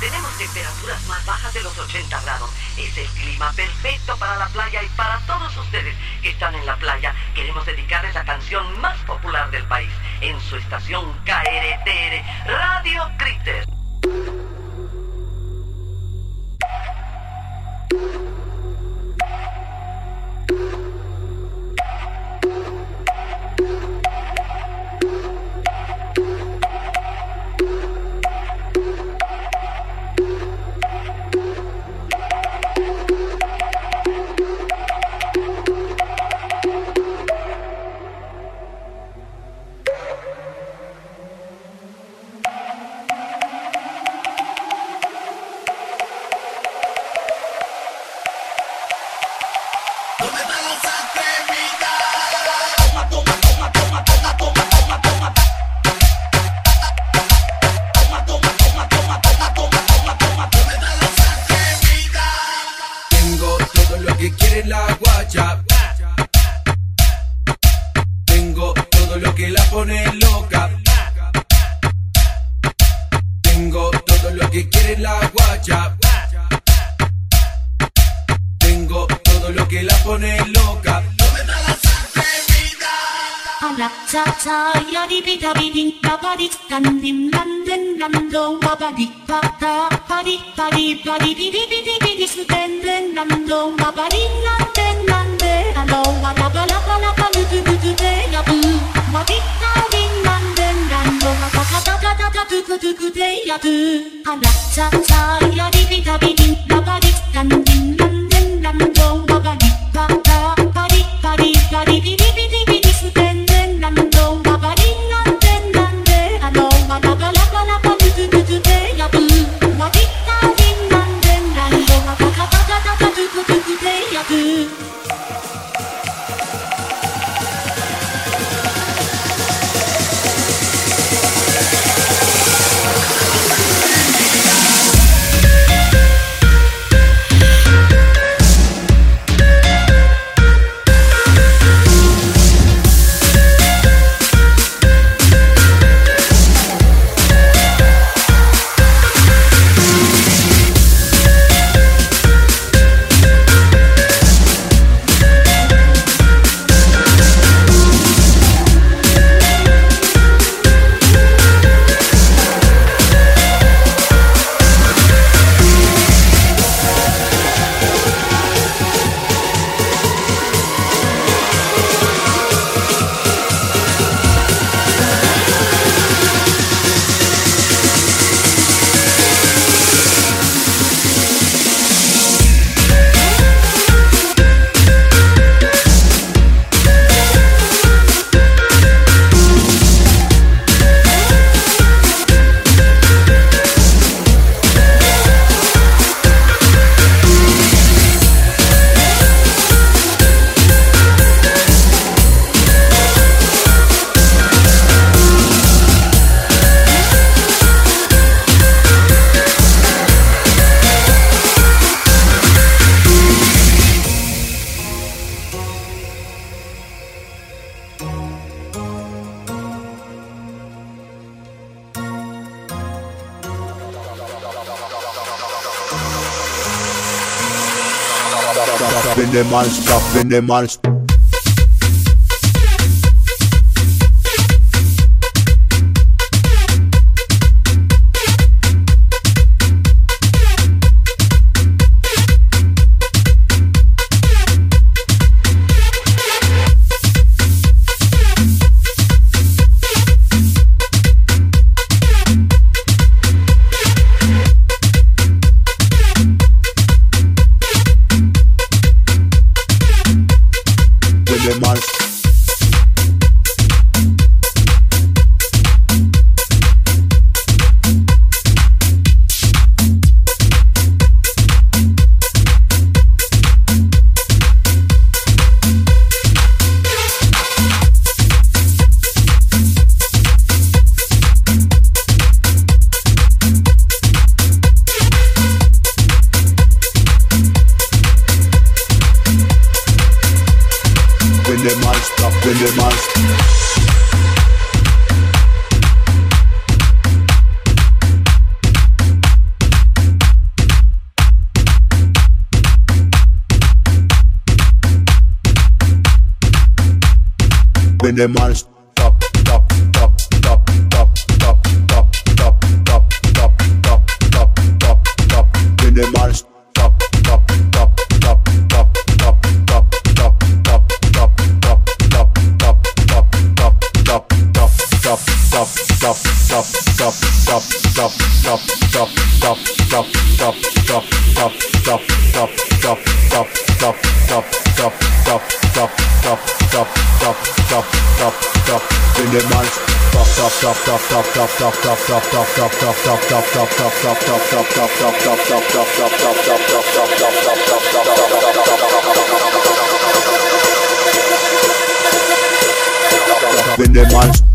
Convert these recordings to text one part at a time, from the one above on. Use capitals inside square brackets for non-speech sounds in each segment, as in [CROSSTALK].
tenemos temperaturas más bajas de los 80 grados. Es el clima perfecto para la playa y para todos ustedes que están en la playa. Queremos dedicarles la canción más popular del país en su estación KRTR, Radio Critter. Yeah, I'm black, black, black, black, black, black, black, black, black, black, black, black, black, black, them all, stopping them all. viene Bin der Mann.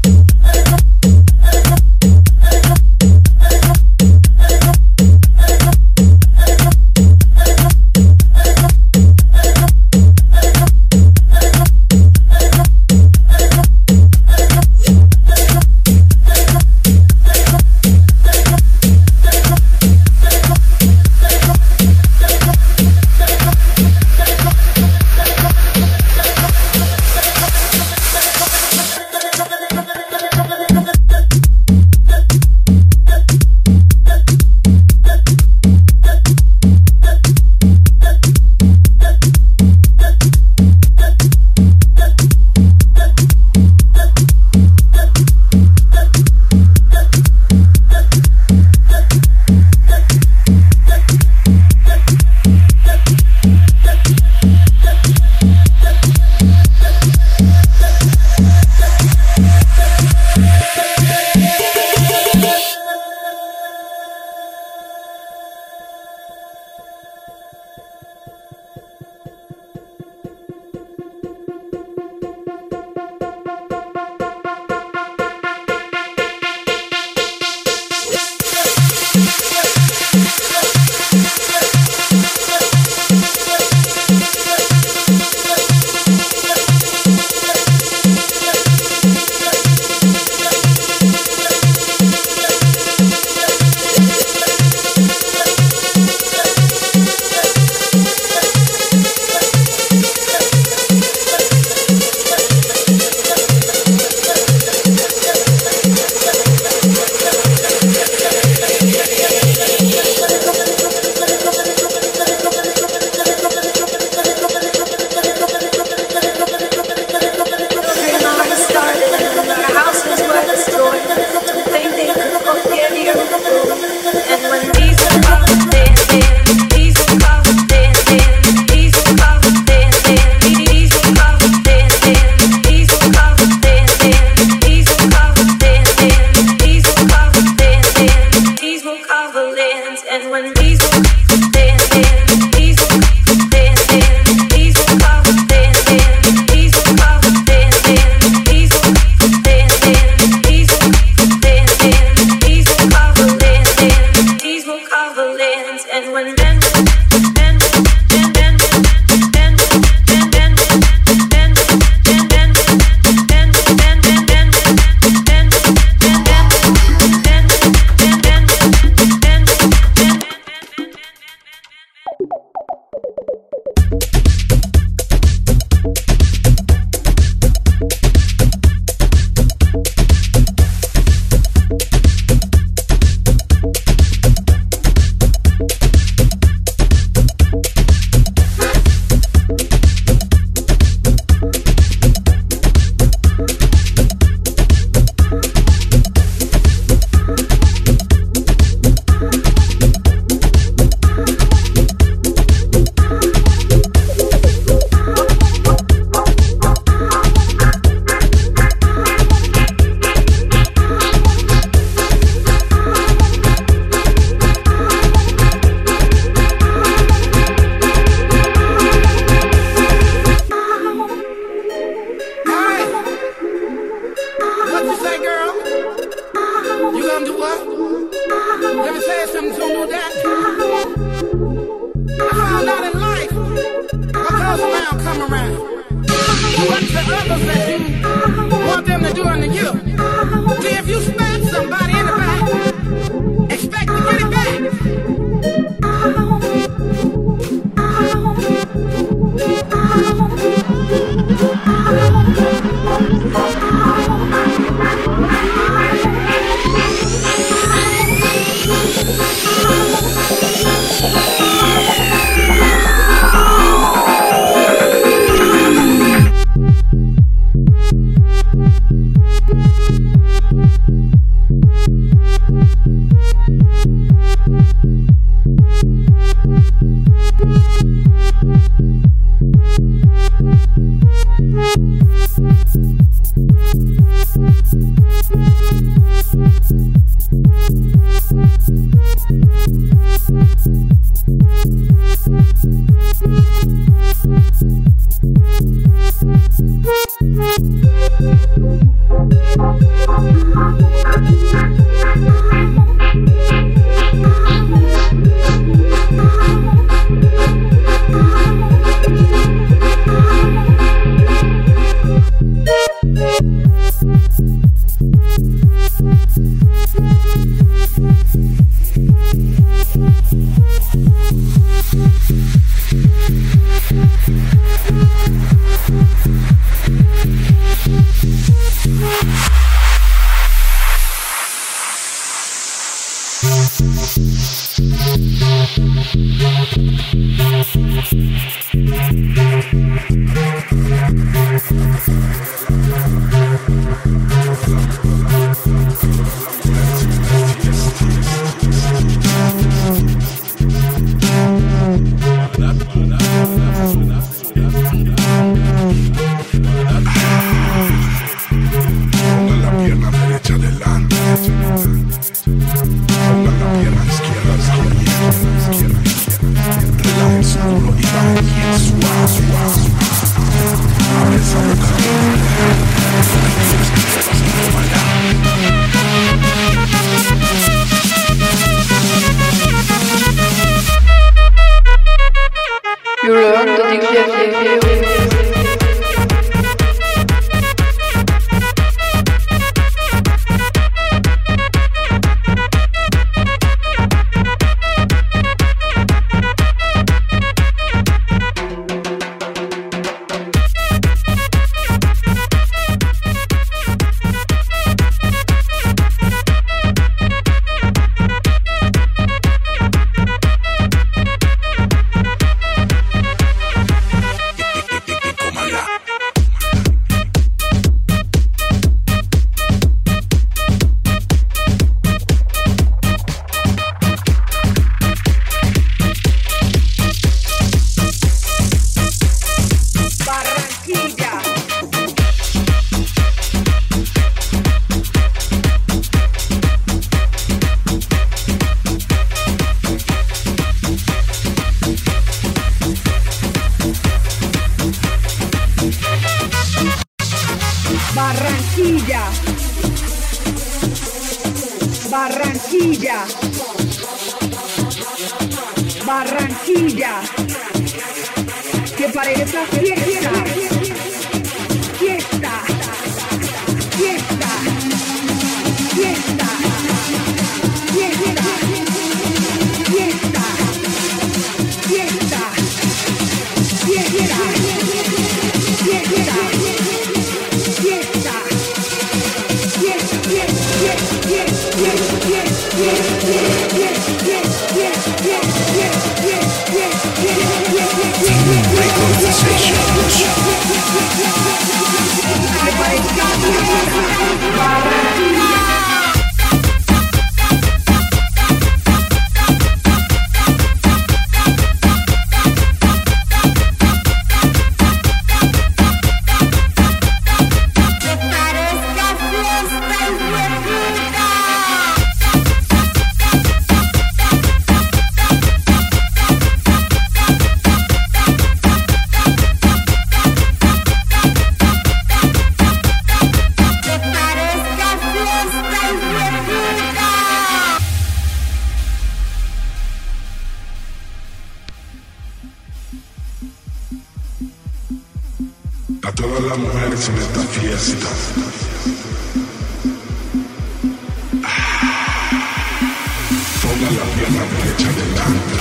la pierna derecha delante.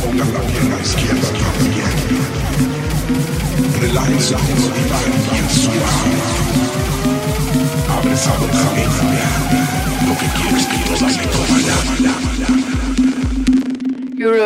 Pongan la pierna izquierda también. Relájense la rodilla bien suave. Abre esa boca bien Lo que quieres que todas me coman. You're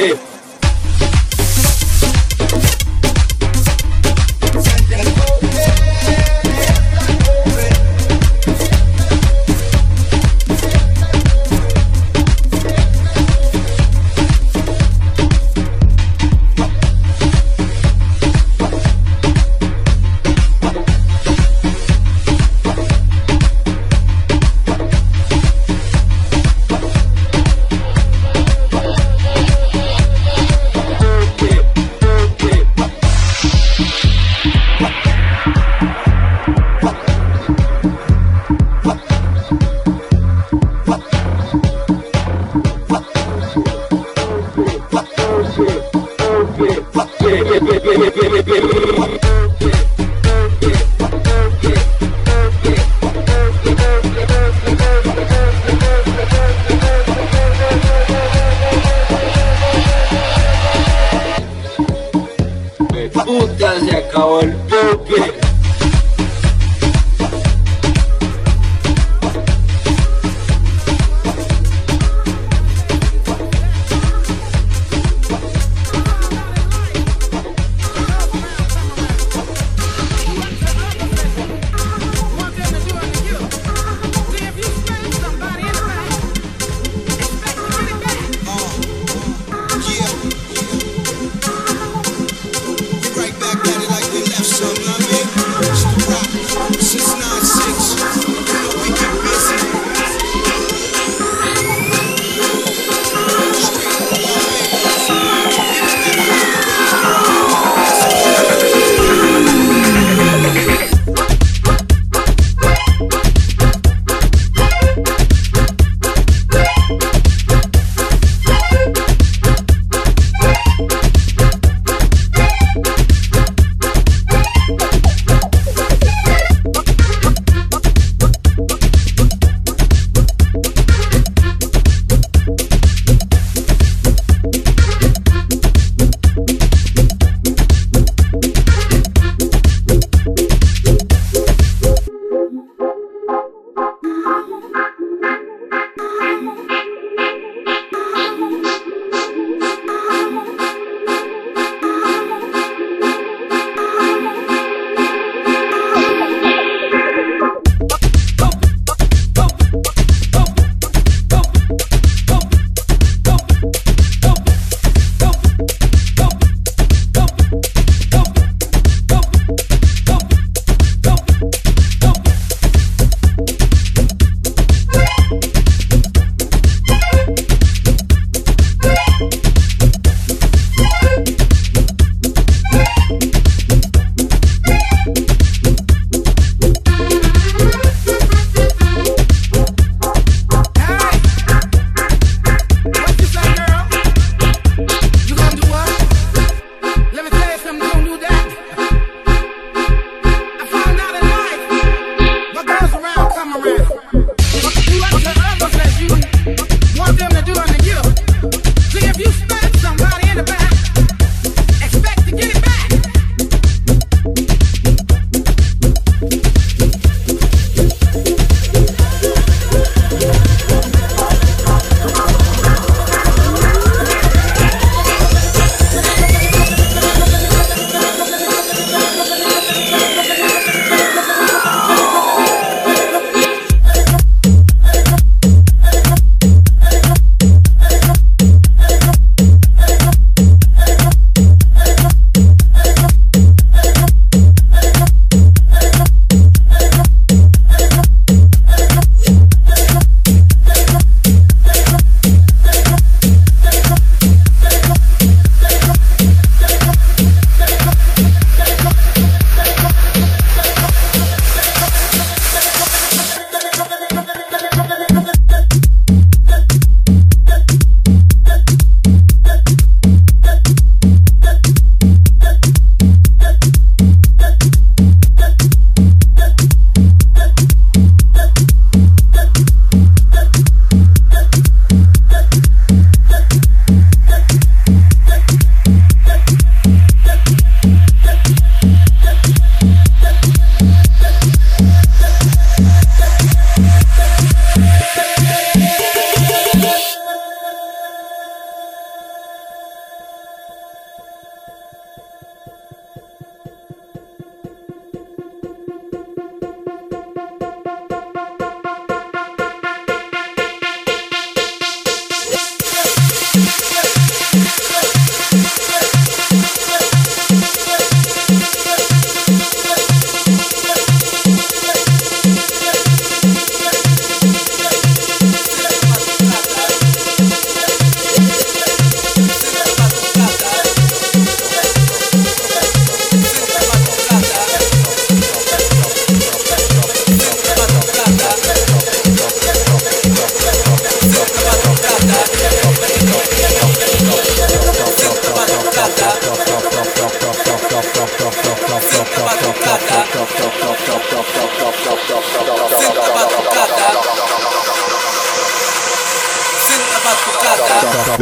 Let's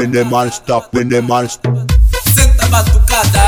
When the man stop, the man stop.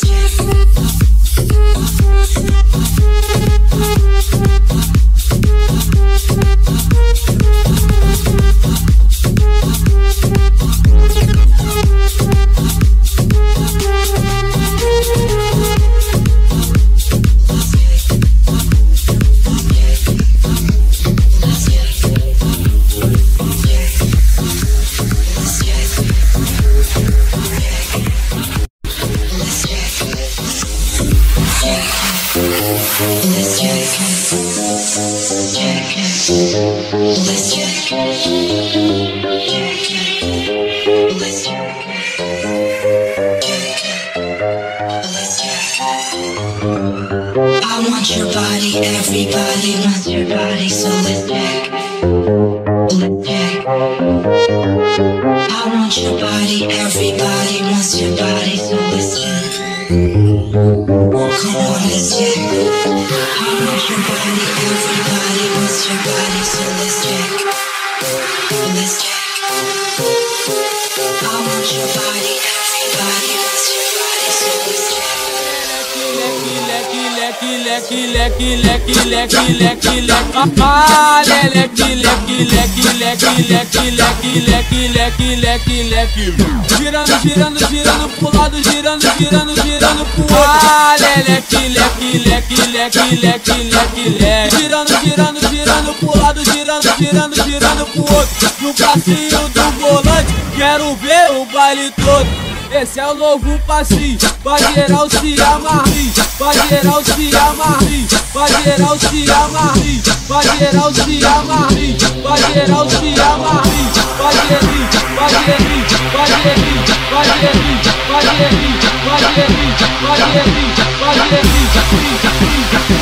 Kiss. Girando, girando, girando pro lado, girando, girando, girando pro ar. Leque, leque, leque, leque, leque, leque, leque. Girando, girando. Esse é o novo passinho, vai geral se amarre, vai geral se amarre, vai geral se amarre, vai geral se amarre, vai geral se amarre, vai gerir, vai gerir, vai gerir, vai gerir, vai gerir, vai gerir, vai gerir, vai gerir, trancada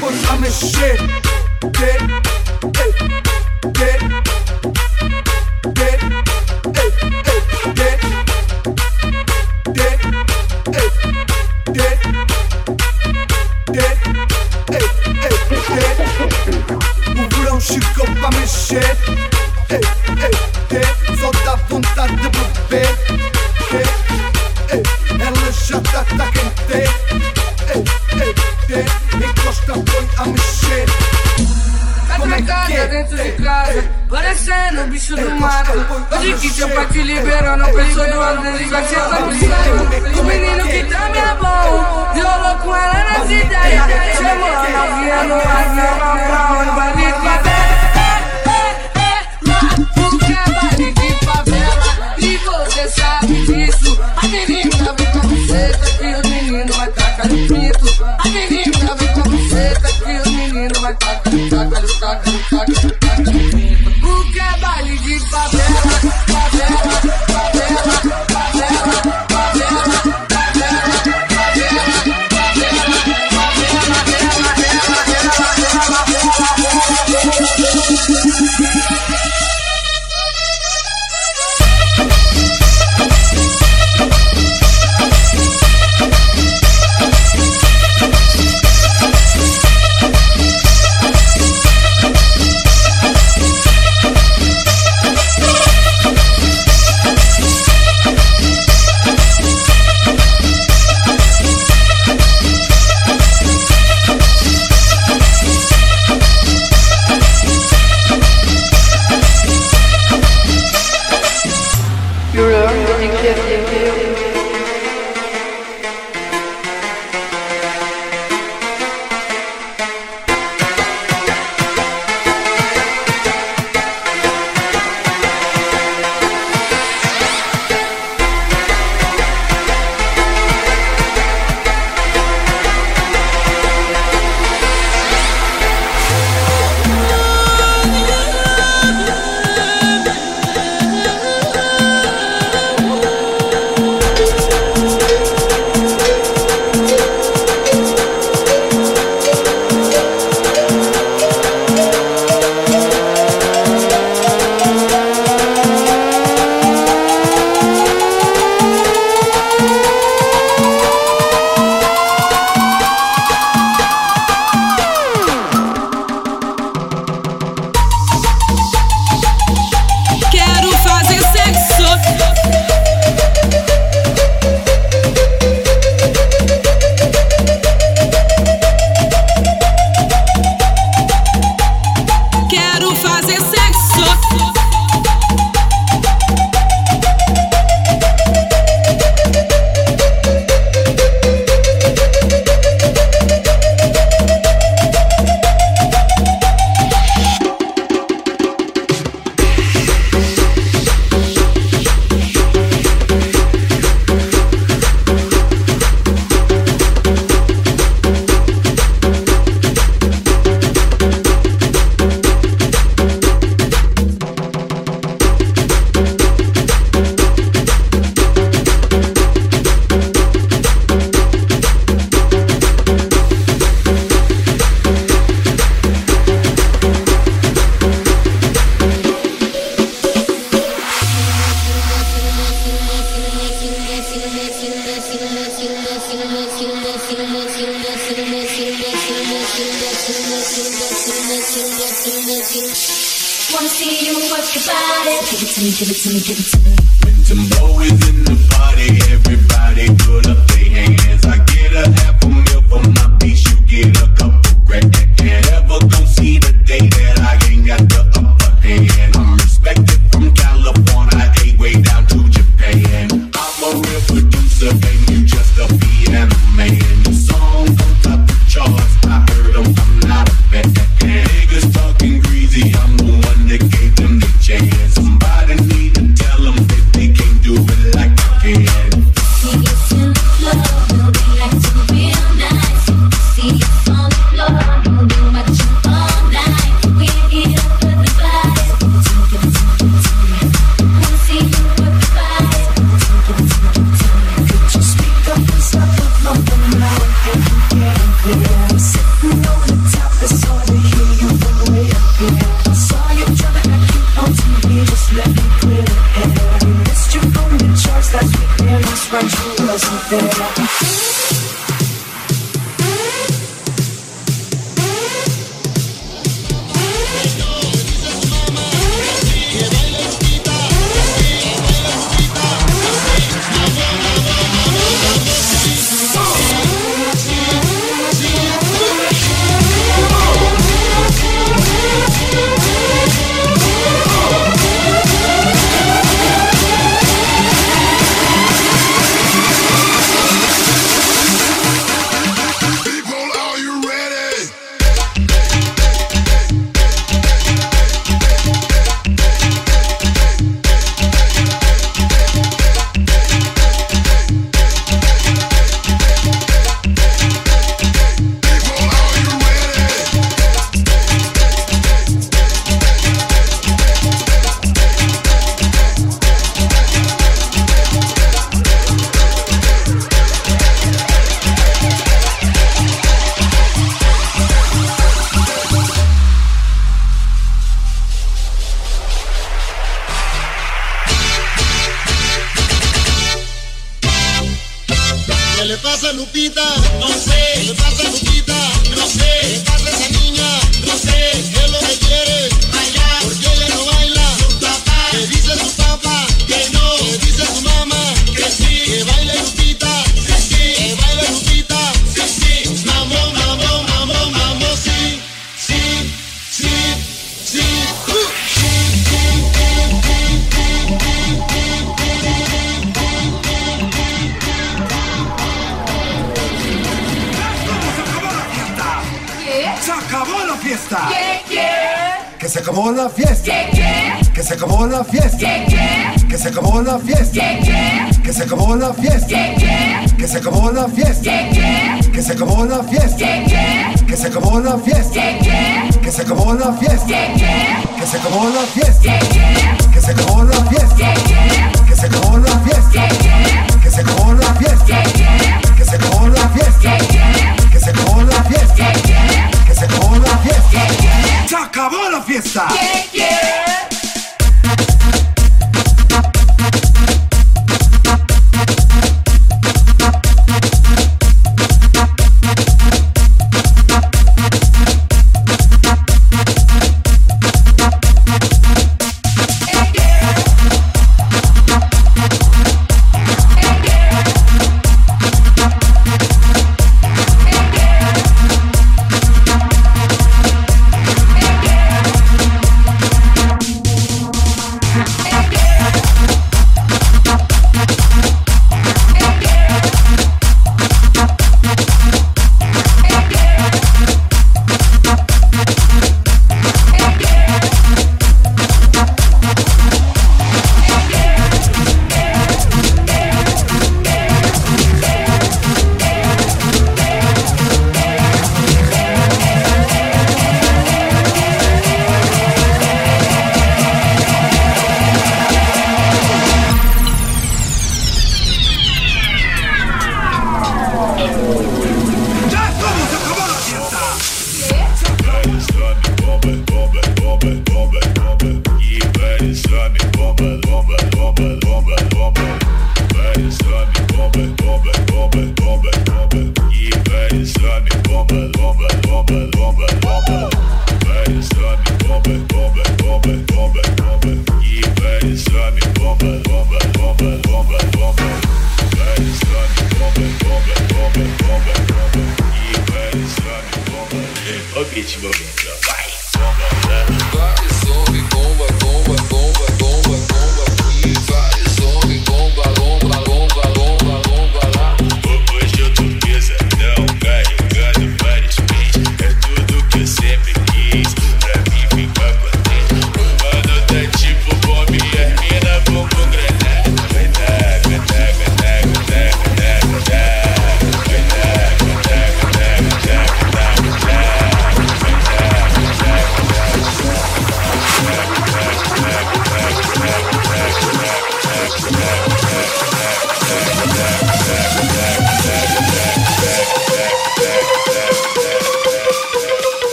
Encosta, põe a mexer Get,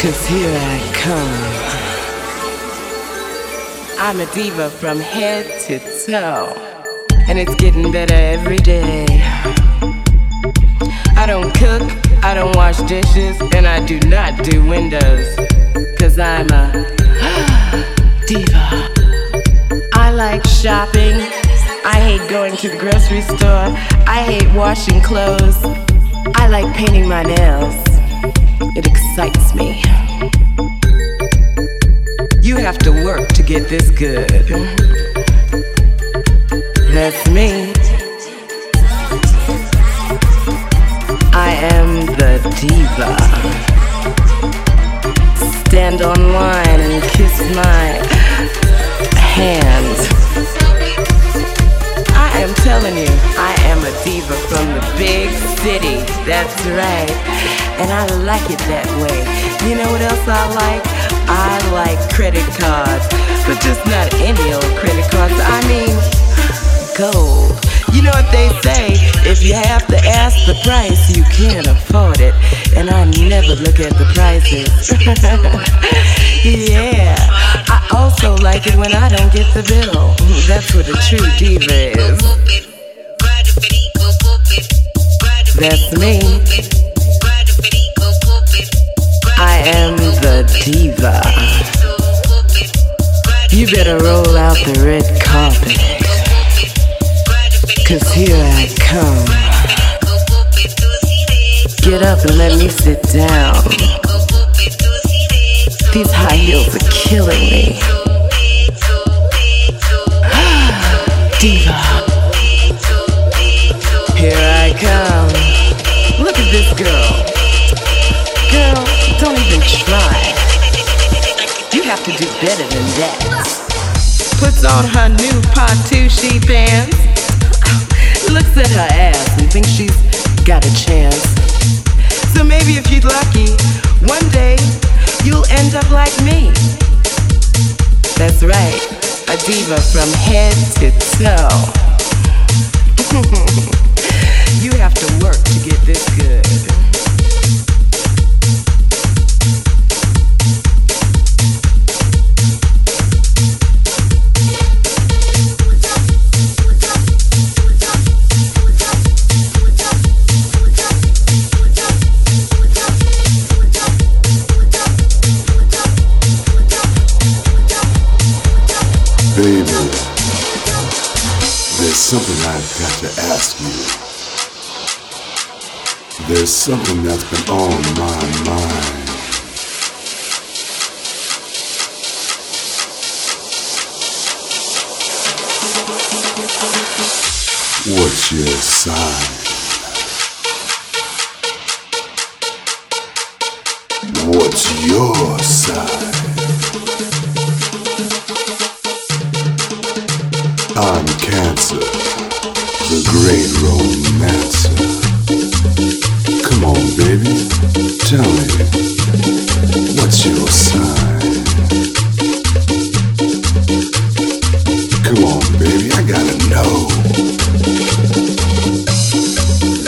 Cause here I come. I'm a diva from head to toe. And it's getting better every day. I don't cook, I don't wash dishes, and I do not do windows. Cause I'm a [GASPS] diva. I like shopping. I hate going to the grocery store. I hate washing clothes. I like painting my nails. It excites me. You have to work to get this good. That's me. I am the diva. Stand online and kiss my hand. I am telling you, I am a diva from the big city. That's right. And I like it that way. You know what else I like? I like credit cards. But just not any old credit cards. I mean, gold. You know what they say? If you have to ask the price, you can't afford it. And I never look at the prices. [LAUGHS] yeah. Also like it when I don't get the bill. That's what a true diva is. That's me. I am the diva. You better roll out the red carpet. Cause here I come. Get up and let me sit down. These high heels are killing me. [GASPS] Diva. Here I come. Look at this girl. Girl, don't even try. You have to do better than that. Puts on her new Pontucci pants. [LAUGHS] Looks at her ass and thinks she's got a chance. So maybe if you're lucky, one day you'll end up like me. That's right, a diva from head to toe. [LAUGHS] you have to work to get this good. Ask you. There's something that's been on my mind. What's your sign?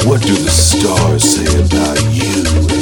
What do the stars say about you